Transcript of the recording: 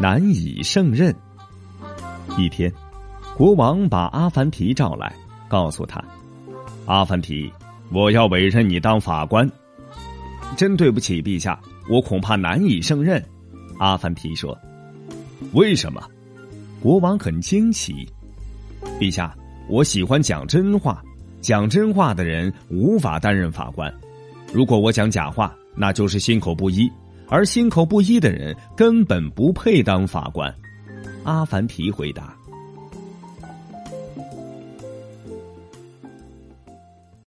难以胜任。一天，国王把阿凡提召来，告诉他：“阿凡提，我要委任你当法官。”真对不起，陛下，我恐怕难以胜任。”阿凡提说。“为什么？”国王很惊奇。“陛下，我喜欢讲真话，讲真话的人无法担任法官。如果我讲假话，那就是心口不一，而心口不一的人根本不配当法官。”阿凡提回答。